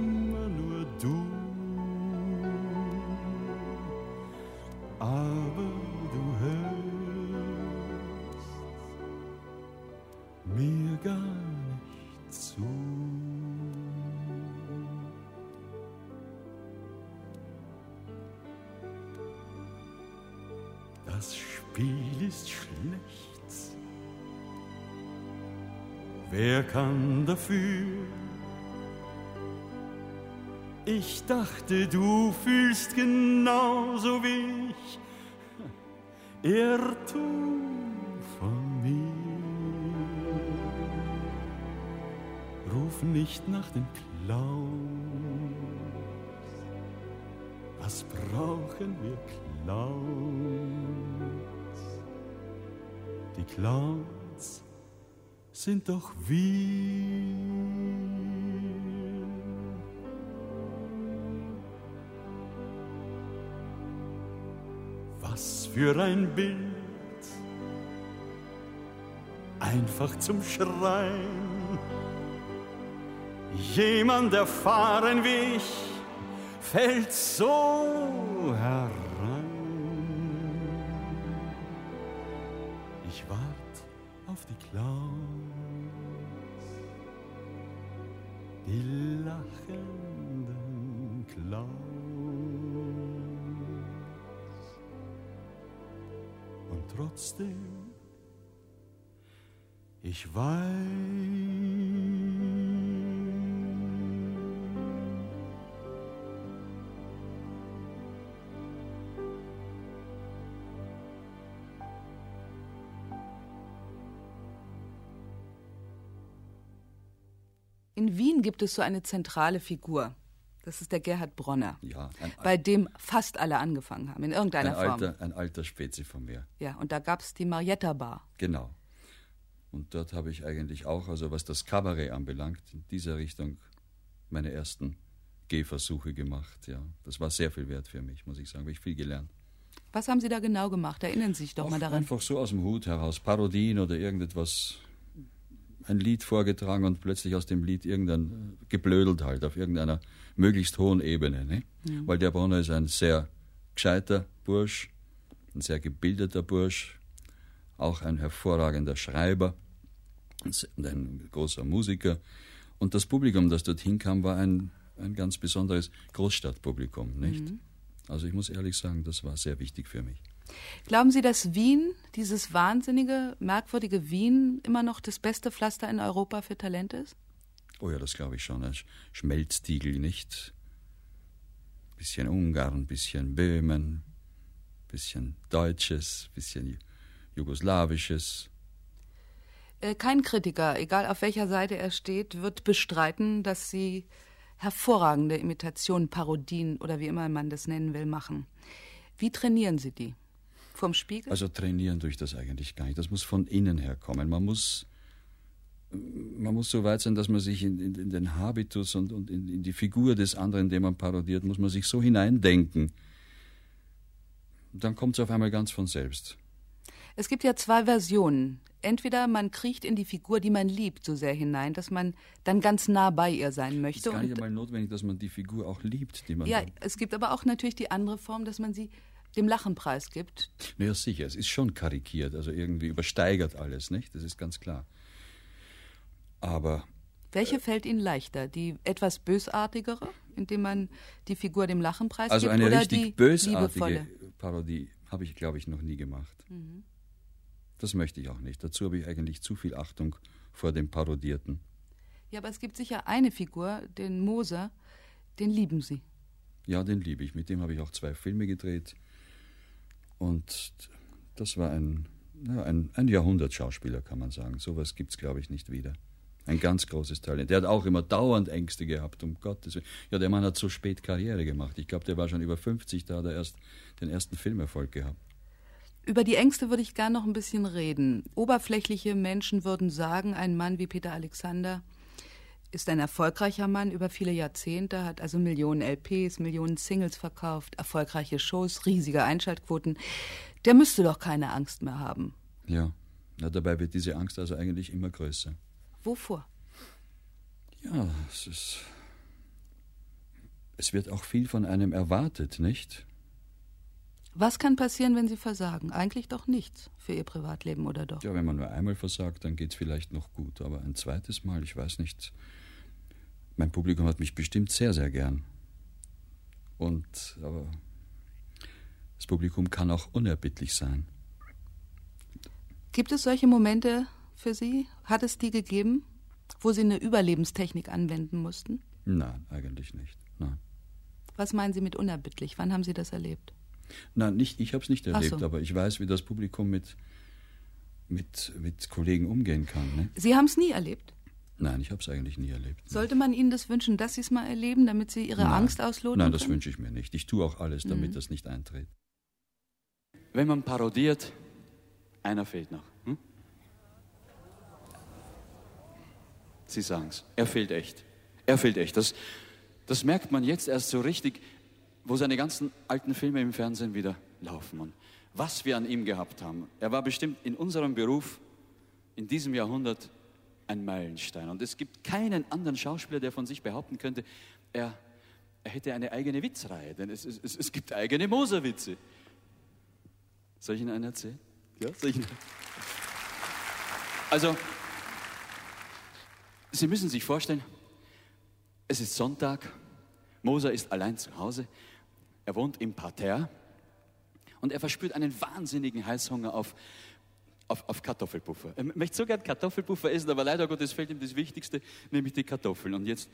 du fühlst genauso wie ich. Irrtum von mir. Ruf nicht nach den Clowns. Was brauchen wir Clowns? Die Clowns sind doch wir. Für ein Bild, einfach zum Schreien. Jemand erfahren wie ich fällt so herein. Ich weiß, In Wien gibt es so eine zentrale Figur. Das ist der Gerhard Bronner, Ja, ein, bei dem fast alle angefangen haben, in ein, irgendeiner Form. alter, ein alter Spezi von mir. Ja, und da gab es die Marietta Bar. Genau. Und dort habe ich eigentlich auch, also was das Kabarett anbelangt, in dieser Richtung meine ersten Gehversuche gemacht. Ja, das war sehr viel wert für mich, muss ich sagen. Habe ich viel gelernt. Was haben Sie da genau gemacht? Erinnern Sie sich doch Auch mal daran. Einfach so aus dem Hut heraus, Parodien oder irgendetwas, ein Lied vorgetragen und plötzlich aus dem Lied irgendein äh, geblödelt halt auf irgendeiner möglichst hohen Ebene. Ne? Weil der Bronner ist ein sehr gescheiter Bursch, ein sehr gebildeter Bursch, auch ein hervorragender Schreiber und ein großer Musiker. Und das Publikum, das dorthin kam, war ein, ein ganz besonderes Großstadtpublikum, nicht? Also ich muss ehrlich sagen, das war sehr wichtig für mich. Glauben Sie, dass Wien, dieses wahnsinnige, merkwürdige Wien, immer noch das beste Pflaster in Europa für Talent ist? Oh ja, das glaube ich schon. Ein Schmelztiegel, nicht? Bisschen Ungarn, bisschen Böhmen, bisschen Deutsches, bisschen Jugoslawisches. Äh, kein Kritiker, egal auf welcher Seite er steht, wird bestreiten, dass Sie hervorragende Imitationen, Parodien oder wie immer man das nennen will, machen. Wie trainieren Sie die? Vom Spiegel? Also trainieren durch das eigentlich gar nicht. Das muss von innen her kommen. Man muss, man muss so weit sein, dass man sich in, in, in den Habitus und, und in, in, die Figur des anderen, den man parodiert, muss man sich so hineindenken. Dann kommt es auf einmal ganz von selbst. Es gibt ja zwei Versionen. Entweder man kriecht in die Figur, die man liebt, so sehr hinein, dass man dann ganz nah bei ihr sein möchte. Es ist gar nicht einmal notwendig, dass man die Figur auch liebt, die man. Ja, es gibt aber auch natürlich die andere Form, dass man sie dem Lachen preisgibt. Naja, sicher, es ist schon karikiert, also irgendwie übersteigert alles, nicht? Das ist ganz klar. Aber. Welche äh, fällt Ihnen leichter? Die etwas bösartigere, indem man die Figur dem Lachen preisgibt? Also eine oder richtig die bösartige liebevolle? Parodie habe ich, glaube ich, noch nie gemacht. Mhm. Das möchte ich auch nicht. Dazu habe ich eigentlich zu viel Achtung vor dem Parodierten. Ja, aber es gibt sicher eine Figur, den Moser, den lieben Sie. Ja, den liebe ich. Mit dem habe ich auch zwei Filme gedreht. Und das war ein, ja, ein, ein Jahrhundertschauspieler, kann man sagen. Sowas gibt es, glaube ich, nicht wieder. Ein ganz großes Talent. Der hat auch immer dauernd Ängste gehabt, um Gottes Willen. Ja, der Mann hat so spät Karriere gemacht. Ich glaube, der war schon über 50, da hat er erst den ersten Filmerfolg gehabt. Über die Ängste würde ich gern noch ein bisschen reden. Oberflächliche Menschen würden sagen, ein Mann wie Peter Alexander ist ein erfolgreicher Mann über viele Jahrzehnte, hat also Millionen LPs, Millionen Singles verkauft, erfolgreiche Shows, riesige Einschaltquoten. Der müsste doch keine Angst mehr haben. Ja, ja dabei wird diese Angst also eigentlich immer größer. Wovor? Ja, es ist. Es wird auch viel von einem erwartet, nicht? Was kann passieren, wenn Sie versagen? Eigentlich doch nichts für Ihr Privatleben, oder doch? Ja, wenn man nur einmal versagt, dann geht es vielleicht noch gut. Aber ein zweites Mal, ich weiß nicht. Mein Publikum hat mich bestimmt sehr, sehr gern. Und, aber das Publikum kann auch unerbittlich sein. Gibt es solche Momente für Sie? Hat es die gegeben, wo Sie eine Überlebenstechnik anwenden mussten? Nein, eigentlich nicht. Nein. Was meinen Sie mit unerbittlich? Wann haben Sie das erlebt? Nein, nicht, ich habe es nicht erlebt, so. aber ich weiß, wie das Publikum mit, mit, mit Kollegen umgehen kann. Ne? Sie haben es nie erlebt? Nein, ich habe es eigentlich nie erlebt. Ne? Sollte man Ihnen das wünschen, dass Sie es mal erleben, damit Sie Ihre Nein. Angst ausloten Nein, das können? wünsche ich mir nicht. Ich tue auch alles, damit Mhm. das nicht eintritt. Wenn man parodiert, einer fehlt noch. Hm? Sie sagen's. Er fehlt echt. Er fehlt echt. Das, das merkt man jetzt erst so richtig, wo seine ganzen alten Filme im Fernsehen wieder laufen. Und was wir an ihm gehabt haben. Er war bestimmt in unserem Beruf in diesem Jahrhundert ein Meilenstein. Und es gibt keinen anderen Schauspieler, der von sich behaupten könnte, er, er hätte eine eigene Witzreihe. Denn es, es, es gibt eigene Moserwitze. Soll ich Ihnen einen erzählen? Ja, soll ich Ihnen? Also, Sie müssen sich vorstellen, es ist Sonntag, Moser ist allein zu Hause, er wohnt im Parterre und er verspürt einen wahnsinnigen Heißhunger auf, auf, auf Kartoffelpuffer. Er möchte so gern Kartoffelpuffer essen, aber leider Gottes fehlt ihm das Wichtigste, nämlich die Kartoffeln. Und jetzt,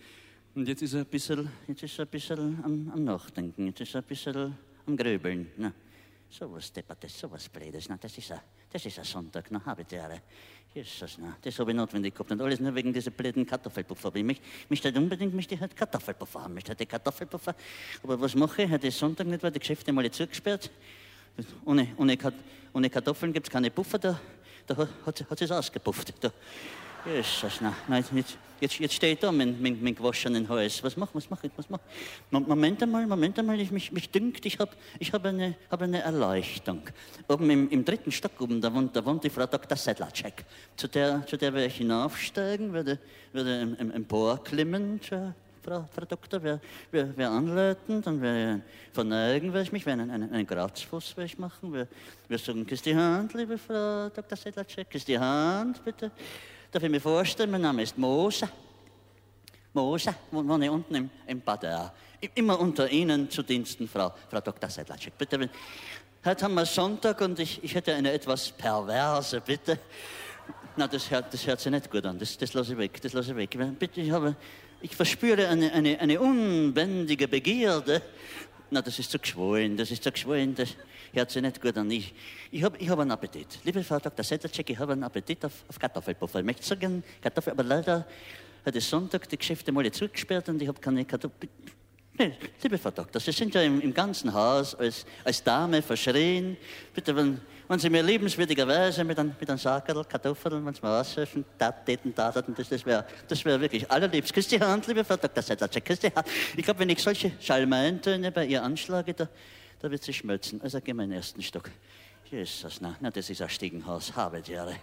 und jetzt ist er ein bisschen, Jetzt ist er ein bisschen am, am Nachdenken, jetzt ist er ein bisschen am Grübeln. Na, so was Deppertes, so was Blödes. Na, das ist ein, das ist ein Sonntag, na, habe ich Jahre. Jesus, na, das habe ich notwendig gehabt. Und alles nur wegen dieser blöden Kartoffelpuffer. Ich möchte, möchte halt unbedingt möchte ich halt Kartoffelpuffer haben. Möchte halt die Kartoffelpuffer. Aber was mache ich? Heute ist Sonntag nicht, weil die Geschäfte mal zugesperrt. Ohne, ohne, ohne Kartoffeln gibt es keine Puffer. Da, da hat, hat, es ausgepufft. Da. Jesus, na, na, jetzt, jetzt stehe ich da mit, mit, mit gewaschenen Hals. Was mach, was mach ich, was mach Mo- Moment einmal, Moment einmal, ich, mich, mich dünkt, ich habe ich hab eine, hab eine Erleuchtung. Oben im, im dritten Stock oben, da wohnt, da wohnt die Frau Dr. Sedlacek. Zu der, zu der werde ich hinaufsteigen, werde, werde im, im Empor klimmen, zur Frau, Frau Doktor, wer, wer, wer anleiten, dann werde ich verneigen, werde ich mich, werde einen, einen, einen werde ich machen, wir, wir sagen, küss die Hand, liebe Frau Dr. Sedlacek, küss die Hand, bitte. Darf ich mir vorstellen, mein Name ist. Moser, wo- wohne unten im, im Bad. I- Immer unter Ihnen zu Diensten, Frau, Frau Dr. Sedlacek. Bitte, Heute haben wir Sonntag und ich, ich hätte eine etwas perverse Bitte. Na, das hört, das hört sich nicht gut an. Das, das lasse ich weg. Das lasse ich weg. Bitte, ich habe, ich verspüre eine, eine, eine unbändige Begierde. Na, das ist zu geschwollen, das ist zu geschwollen, das hört sich nicht gut an. Ich, ich habe ich hab einen Appetit. Liebe Frau Dr. Sedlacek, ich habe einen Appetit auf, auf Kartoffelpuffer. Ich möchte so gern Kartoffel, aber leider hat es Sonntag die Geschäfte mal zugesperrt und ich habe keine Kartoffel. Nee, liebe Frau Doktor, Sie sind ja im, im ganzen Haus als, als Dame verschrien. Bitte, wenn, wenn Sie mir liebenswürdigerweise mit einem mit ein Sackerl Kartoffeln, wenn Sie mir aushelfen, täten, taten, das, das wäre das wär wirklich allerliebst. Küss die Hand, liebe Frau Dr. Sedlacek, die Hand. Ich glaube, wenn ich solche Schalmeintöne bei ihr anschlage, da, da wird sie schmelzen. Also gehen wir in den ersten Stock. Jesus, na, na das ist ein Stiegenhaus, habe die Ehre.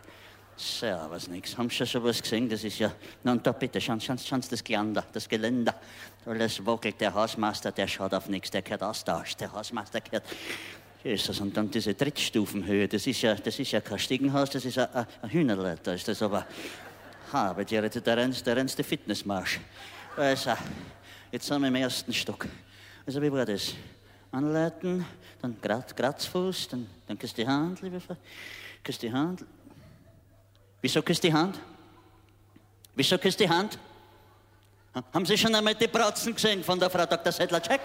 Servus, nix. Haben Sie schon was gesehen? Das ist ja. Na da bitte, schauen, schauen, schauen Sie das Geländer, das Geländer. Alles wackelt. Der Hausmeister, der schaut auf nichts, der gehört austauscht. Der Hausmeister gehört. Jesus, und dann diese Drittstufenhöhe, das ist ja, das ist ja kein Stiegenhaus, das ist eine Hühnerleiter, ist das aber. Habe der der rennst der Fitnessmarsch. Also, jetzt sind wir im ersten Stock. Also, wie war das? Anleiten, dann Kratzfuß, dann, dann küsst die Hand, liebe Frau. Küsst die Hand. Wieso küsst die Hand? Wieso küsst die Hand? Haben Sie schon einmal die Bratzen gesehen von der Frau Dr. Sedlacek?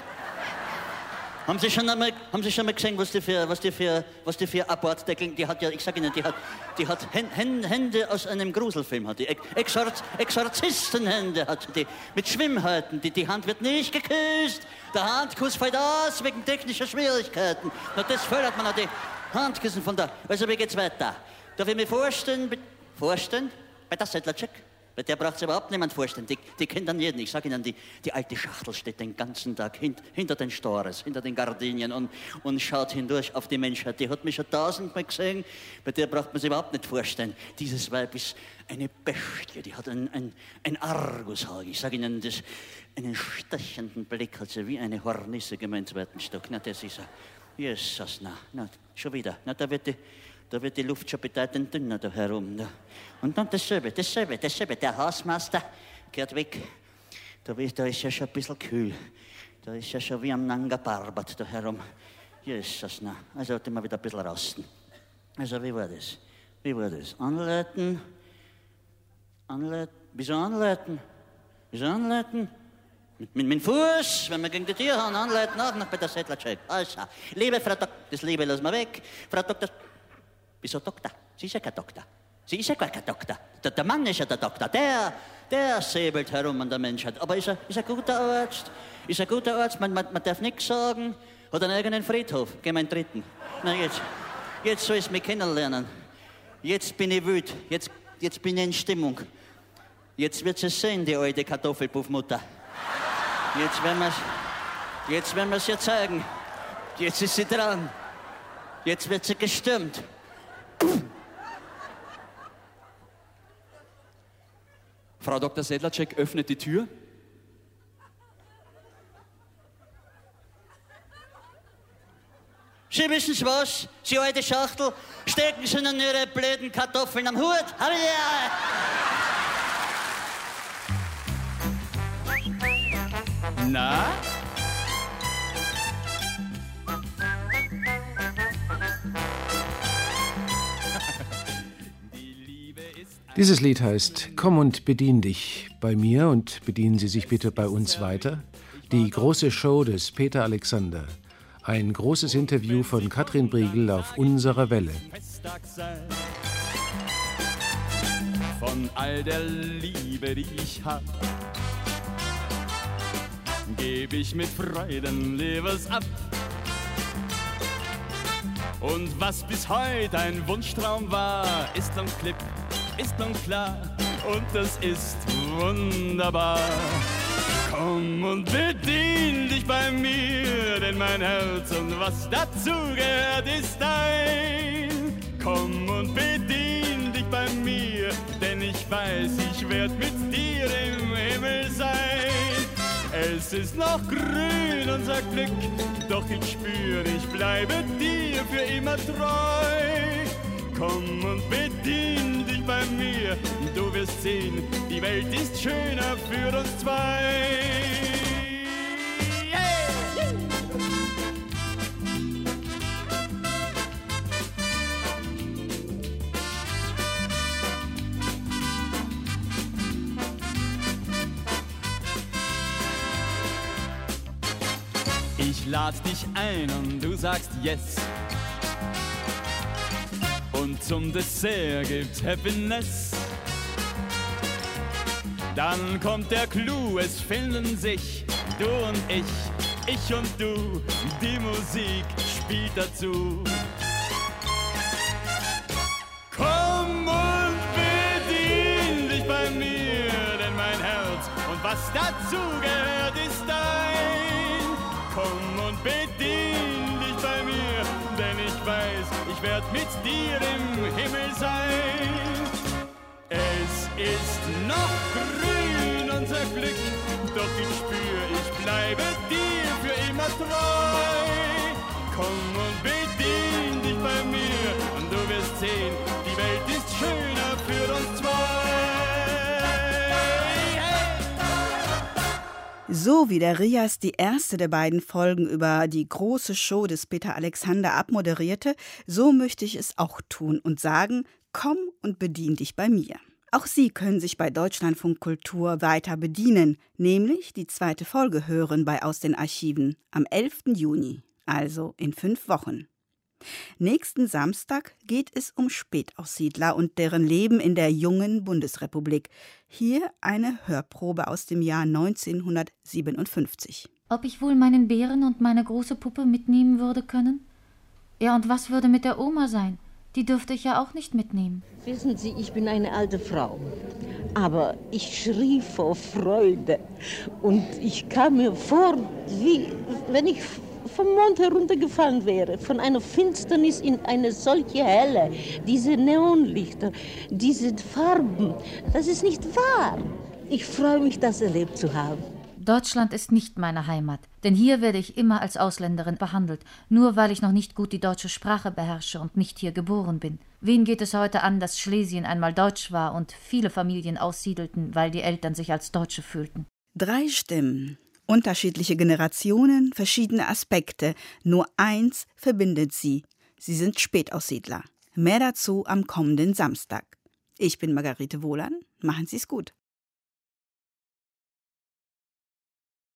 Haben Sie schon einmal, haben Sie schon einmal gesehen, was die für, was die für, was die für Abortdeckeln, die hat ja, ich sage Ihnen, die hat, die hat Hände aus einem Gruselfilm, hat die Exorz, Exorzistenhände hat die, mit Schwimmhäuten, die, die Hand wird nicht geküsst, der Handkuss fällt aus wegen technischer Schwierigkeiten. Na, das fördert man, die Handküssen von da. Also, wie geht's weiter? Darf ich mir vorstellen, vorstellen, bei der Sedlacek? Bei der braucht es überhaupt niemand vorstellen. Die, die kennt dann jeden. Ich sage Ihnen, die, die alte Schachtel steht den ganzen Tag hint, hinter den Stores, hinter den Gardinien und, und schaut hindurch auf die Menschheit. Die hat mich schon tausendmal gesehen. Bei der braucht man sich überhaupt nicht vorstellen. Dieses Weib ist eine Bestie. Die hat ein, ein, ein Argusauge. Ich sage Ihnen, das, einen stechenden Blick hat sie wie eine Hornisse gemeint, zweiten Stock. Na, das ist er. Jesus, na, na, schon wieder. Na, da wird die, da wird die Luft schon bedeutend dünner da herum. Da. Und dann dasselbe, dasselbe, dasselbe. Der Hausmeister geht weg. Da, da ist ja schon ein bisschen kühl. Da ist ja schon wie am Nanga Parbat da herum. Jesus, na. Also hat immer wieder ein bisschen rasten. Also, wie war das? Wie war das? Anleiten? Anleiten? Wieso anleiten? Wieso anleiten? Mit, mit, mit dem Fuß, wenn wir gegen die Tür hauen, anleiten, auch noch bei der Settlercheck. Also, liebe Frau Doktor, das Liebe lassen wir weg. Frau Doktor, Wieso Doktor? Sie ist ja kein Doktor. Sie ist ja gar kein Doktor. Der, der Mann ist ja der Doktor. Der, der säbelt herum an der Menschheit. Aber ist er, ist ein guter Arzt? Ist ein guter Arzt? Man, man, man darf nichts sagen. Hat einen eigenen Friedhof. Geh mal in den dritten. Na jetzt, jetzt soll ich mich kennenlernen. Jetzt bin ich wütend. Jetzt, jetzt bin ich in Stimmung. Jetzt wird sie sehen, die alte Kartoffelpuffmutter. Jetzt werden wir jetzt wir es ihr zeigen. Jetzt ist sie dran. Jetzt wird sie gestürmt. Frau Dr. Sedlacek öffnet die Tür. Sie wissen was, Sie alte Schachtel, stecken Sie in Ihre blöden Kartoffeln am Hut. Hab ich ja. Na? Dieses Lied heißt Komm und bedien dich bei mir und bedienen Sie sich bitte bei uns weiter. Die große Show des Peter Alexander. Ein großes Interview von Katrin Briegel auf unserer Welle. Von all der Liebe, die ich hab, geb ich mit Freuden Lebens ab. Und was bis heute ein Wunschtraum war, ist am Clip ist nun klar und das ist wunderbar. Komm und bedien dich bei mir, denn mein Herz und was dazu gehört ist dein. Komm und bedien dich bei mir, denn ich weiß, ich werd mit dir im Himmel sein. Es ist noch grün, unser Glück, doch ich spür, ich bleibe dir für immer treu. Komm und bedien dich bei mir, du wirst sehen, die Welt ist schöner für uns zwei. Ich lad dich ein und du sagst yes. Zum Dessert gibt's Happiness. Dann kommt der Clou, es finden sich du und ich, ich und du, die Musik spielt dazu. Komm und bedien dich bei mir, denn mein Herz und was dazu gehört ist dein. Komm und bedien weiß, ich werd mit dir im Himmel sein. Es ist noch grün, unser Glück, doch ich spür, ich bleibe dir für immer treu. Komm und bedien dich bei mir und du wirst sehen, So wie der Rias die erste der beiden Folgen über die große Show des Peter Alexander abmoderierte, so möchte ich es auch tun und sagen, komm und bedien dich bei mir. Auch Sie können sich bei Deutschlandfunk Kultur weiter bedienen, nämlich die zweite Folge hören bei Aus den Archiven am 11. Juni, also in fünf Wochen. Nächsten Samstag geht es um Spätaussiedler und deren Leben in der jungen Bundesrepublik. Hier eine Hörprobe aus dem Jahr 1957. Ob ich wohl meinen Bären und meine große Puppe mitnehmen würde können? Ja, und was würde mit der Oma sein? Die dürfte ich ja auch nicht mitnehmen. Wissen Sie, ich bin eine alte Frau. Aber ich schrie vor Freude. Und ich kam mir vor, wie wenn ich vom Mond heruntergefallen wäre. Von einer Finsternis in eine solche Helle. Diese Neonlichter, diese Farben. Das ist nicht wahr. Ich freue mich, das erlebt zu haben. Deutschland ist nicht meine Heimat, denn hier werde ich immer als Ausländerin behandelt, nur weil ich noch nicht gut die deutsche Sprache beherrsche und nicht hier geboren bin. Wen geht es heute an, dass Schlesien einmal deutsch war und viele Familien aussiedelten, weil die Eltern sich als Deutsche fühlten? Drei Stimmen, unterschiedliche Generationen, verschiedene Aspekte, nur eins verbindet sie. Sie sind Spätaussiedler. Mehr dazu am kommenden Samstag. Ich bin Margarete Wohlan. Machen Sie es gut.